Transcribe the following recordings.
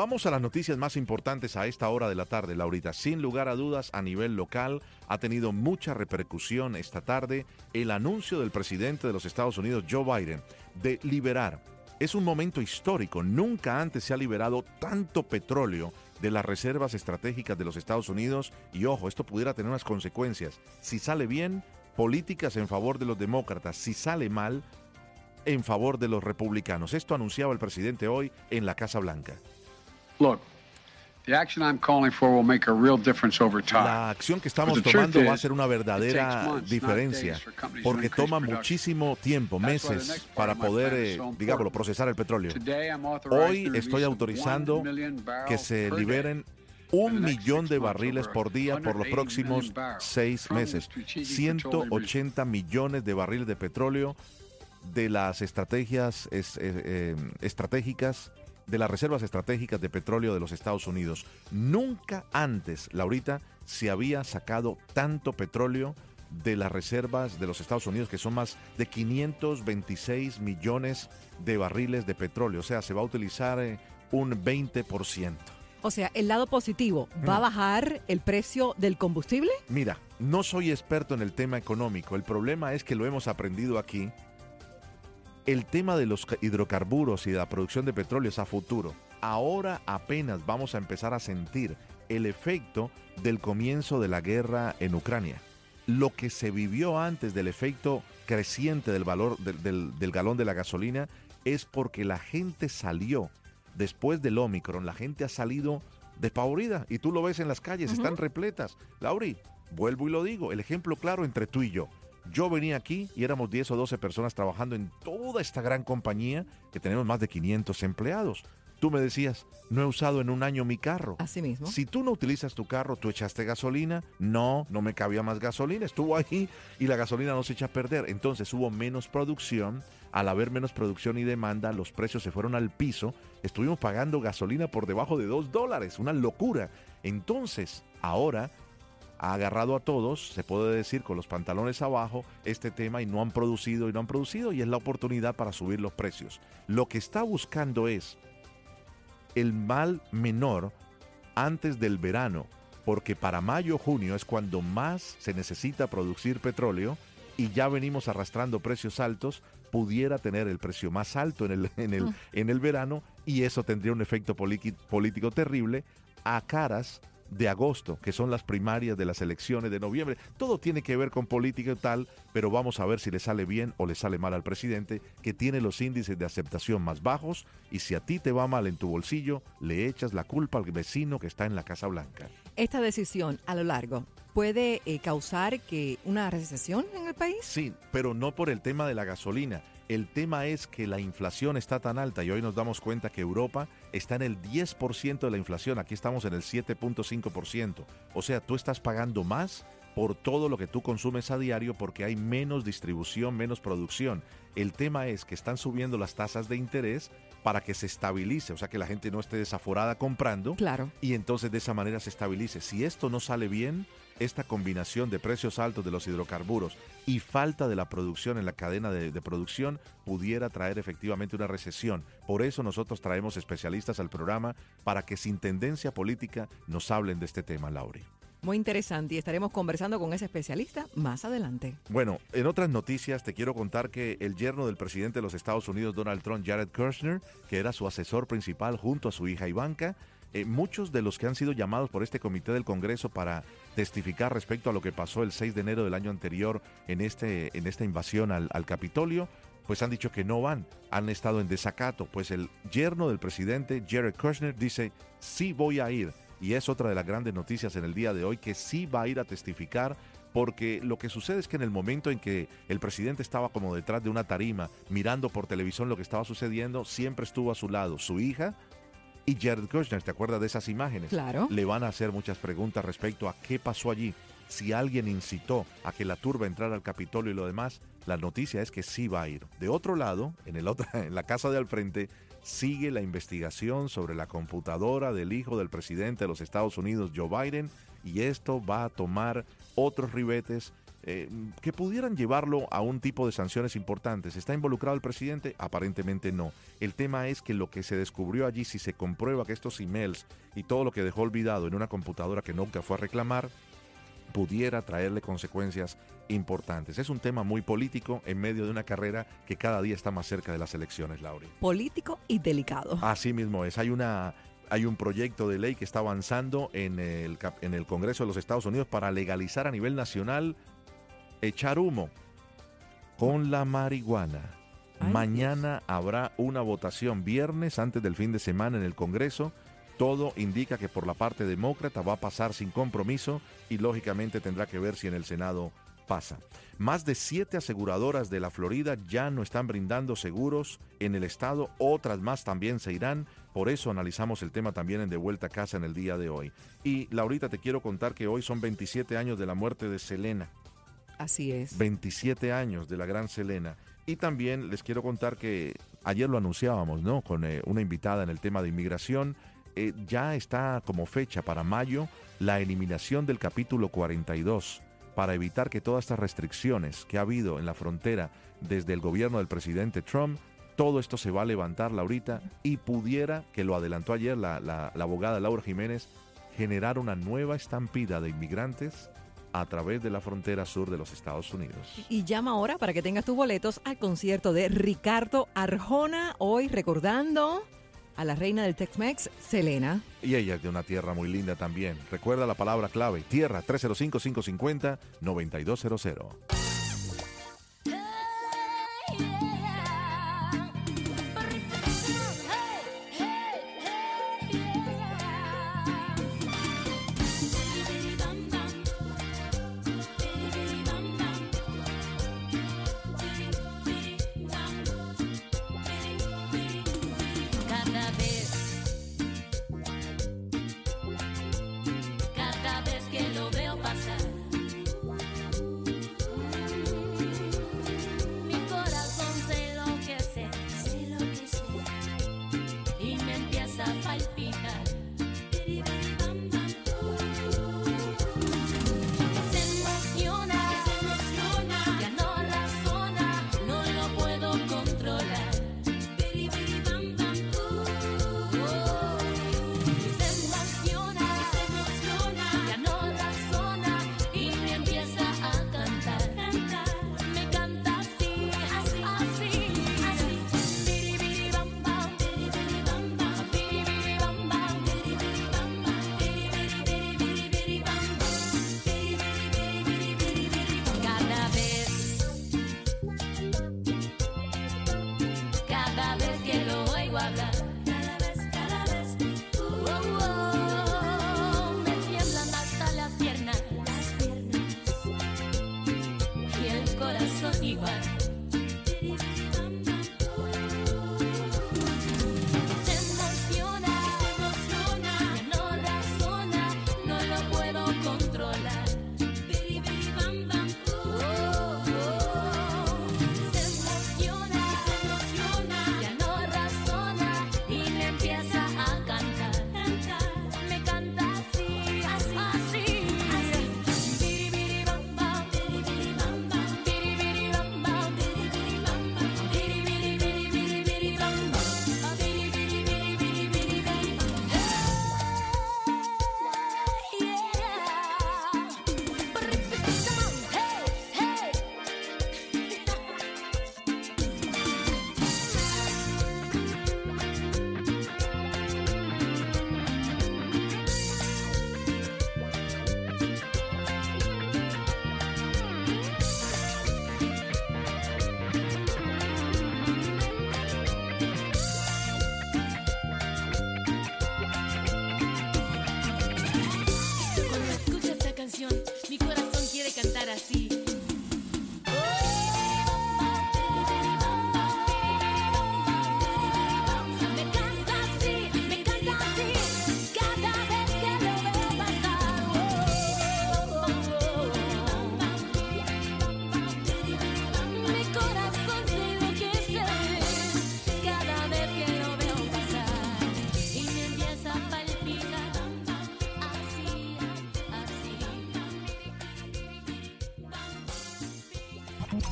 Vamos a las noticias más importantes a esta hora de la tarde, Laurita. Sin lugar a dudas, a nivel local, ha tenido mucha repercusión esta tarde el anuncio del presidente de los Estados Unidos, Joe Biden, de liberar. Es un momento histórico. Nunca antes se ha liberado tanto petróleo de las reservas estratégicas de los Estados Unidos. Y ojo, esto pudiera tener unas consecuencias. Si sale bien, políticas en favor de los demócratas. Si sale mal, en favor de los republicanos. Esto anunciaba el presidente hoy en la Casa Blanca. Look, the action I'm calling for will make a real difference over time. La acción que estamos tomando va a ser una verdadera diferencia porque toma muchísimo tiempo, meses, para poder, eh, digámoslo, procesar el petróleo. Hoy estoy autorizando que se liberen un millón de barriles por día por los próximos seis meses. 180 millones de barriles de petróleo de las estrategias eh, eh, estratégicas de las reservas estratégicas de petróleo de los Estados Unidos. Nunca antes, Laurita, se había sacado tanto petróleo de las reservas de los Estados Unidos, que son más de 526 millones de barriles de petróleo. O sea, se va a utilizar eh, un 20%. O sea, el lado positivo, ¿va a Mm. bajar el precio del combustible? Mira, no soy experto en el tema económico. El problema es que lo hemos aprendido aquí. El tema de los ca- hidrocarburos y de la producción de petróleo es a futuro. Ahora apenas vamos a empezar a sentir el efecto del comienzo de la guerra en Ucrania. Lo que se vivió antes del efecto creciente del valor del, del- del galón de la gasolina es porque la gente salió después del Omicron, la gente ha salido despavorida y tú lo ves en las calles, están repletas. Lauri, vuelvo y lo digo, el ejemplo claro entre tú y yo. Yo venía aquí y éramos 10 o 12 personas trabajando en toda esta gran compañía que tenemos más de 500 empleados. Tú me decías, no he usado en un año mi carro. Así mismo. Si tú no utilizas tu carro, tú echaste gasolina, no, no me cabía más gasolina, estuvo ahí y la gasolina no se echa a perder. Entonces hubo menos producción, al haber menos producción y demanda, los precios se fueron al piso, estuvimos pagando gasolina por debajo de dos dólares, una locura. Entonces, ahora ha agarrado a todos, se puede decir, con los pantalones abajo, este tema y no han producido y no han producido y es la oportunidad para subir los precios. Lo que está buscando es el mal menor antes del verano, porque para mayo junio es cuando más se necesita producir petróleo y ya venimos arrastrando precios altos, pudiera tener el precio más alto en el, en el, en el verano y eso tendría un efecto político terrible a caras de agosto, que son las primarias de las elecciones de noviembre. Todo tiene que ver con política y tal, pero vamos a ver si le sale bien o le sale mal al presidente, que tiene los índices de aceptación más bajos, y si a ti te va mal en tu bolsillo, le echas la culpa al vecino que está en la Casa Blanca. Esta decisión a lo largo puede eh, causar que una recesión en el país. Sí, pero no por el tema de la gasolina. El tema es que la inflación está tan alta y hoy nos damos cuenta que Europa está en el 10% de la inflación. Aquí estamos en el 7.5%. O sea, tú estás pagando más por todo lo que tú consumes a diario porque hay menos distribución, menos producción. El tema es que están subiendo las tasas de interés para que se estabilice, o sea, que la gente no esté desaforada comprando Claro. y entonces de esa manera se estabilice. Si esto no sale bien, esta combinación de precios altos de los hidrocarburos y falta de la producción en la cadena de, de producción pudiera traer efectivamente una recesión. Por eso nosotros traemos especialistas al programa para que sin tendencia política nos hablen de este tema, Lauri. Muy interesante y estaremos conversando con ese especialista más adelante. Bueno, en otras noticias te quiero contar que el yerno del presidente de los Estados Unidos, Donald Trump, Jared Kushner, que era su asesor principal junto a su hija Ivanka, eh, muchos de los que han sido llamados por este comité del Congreso para testificar respecto a lo que pasó el 6 de enero del año anterior en, este, en esta invasión al, al Capitolio, pues han dicho que no van, han estado en desacato. Pues el yerno del presidente, Jared Kushner, dice, sí voy a ir. Y es otra de las grandes noticias en el día de hoy, que sí va a ir a testificar porque lo que sucede es que en el momento en que el presidente estaba como detrás de una tarima, mirando por televisión lo que estaba sucediendo, siempre estuvo a su lado su hija y Jared Kushner. ¿Te acuerdas de esas imágenes? Claro. Le van a hacer muchas preguntas respecto a qué pasó allí. Si alguien incitó a que la turba entrara al Capitolio y lo demás, la noticia es que sí va a ir. De otro lado, en, el en la casa de al frente, sigue la investigación sobre la computadora del hijo del presidente de los Estados Unidos, Joe Biden, y esto va a tomar otros ribetes eh, que pudieran llevarlo a un tipo de sanciones importantes. ¿Está involucrado el presidente? Aparentemente no. El tema es que lo que se descubrió allí, si se comprueba que estos emails y todo lo que dejó olvidado en una computadora que nunca fue a reclamar, pudiera traerle consecuencias importantes. Es un tema muy político en medio de una carrera que cada día está más cerca de las elecciones, Lauri. Político y delicado. Así mismo es. Hay una hay un proyecto de ley que está avanzando en el, en el Congreso de los Estados Unidos para legalizar a nivel nacional echar humo con la marihuana. Mañana habrá una votación viernes antes del fin de semana en el Congreso todo indica que por la parte demócrata va a pasar sin compromiso y lógicamente tendrá que ver si en el Senado pasa. Más de siete aseguradoras de la Florida ya no están brindando seguros en el estado, otras más también se irán, por eso analizamos el tema también en De Vuelta a Casa en el día de hoy. Y Laurita, te quiero contar que hoy son 27 años de la muerte de Selena. Así es. 27 años de la gran Selena. Y también les quiero contar que ayer lo anunciábamos, ¿no? Con eh, una invitada en el tema de inmigración. Eh, ya está como fecha para mayo la eliminación del capítulo 42 para evitar que todas estas restricciones que ha habido en la frontera desde el gobierno del presidente Trump, todo esto se va a levantar, Laurita, y pudiera, que lo adelantó ayer la, la abogada Laura Jiménez, generar una nueva estampida de inmigrantes a través de la frontera sur de los Estados Unidos. Y llama ahora para que tengas tus boletos al concierto de Ricardo Arjona, hoy recordando a la reina del Tex-Mex, Selena. Y ella es de una tierra muy linda también. Recuerda la palabra clave, tierra 305-550-9200.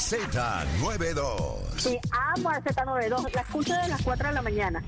Z92. Sí, amo a Z92. La escucho de las 4 de la mañana.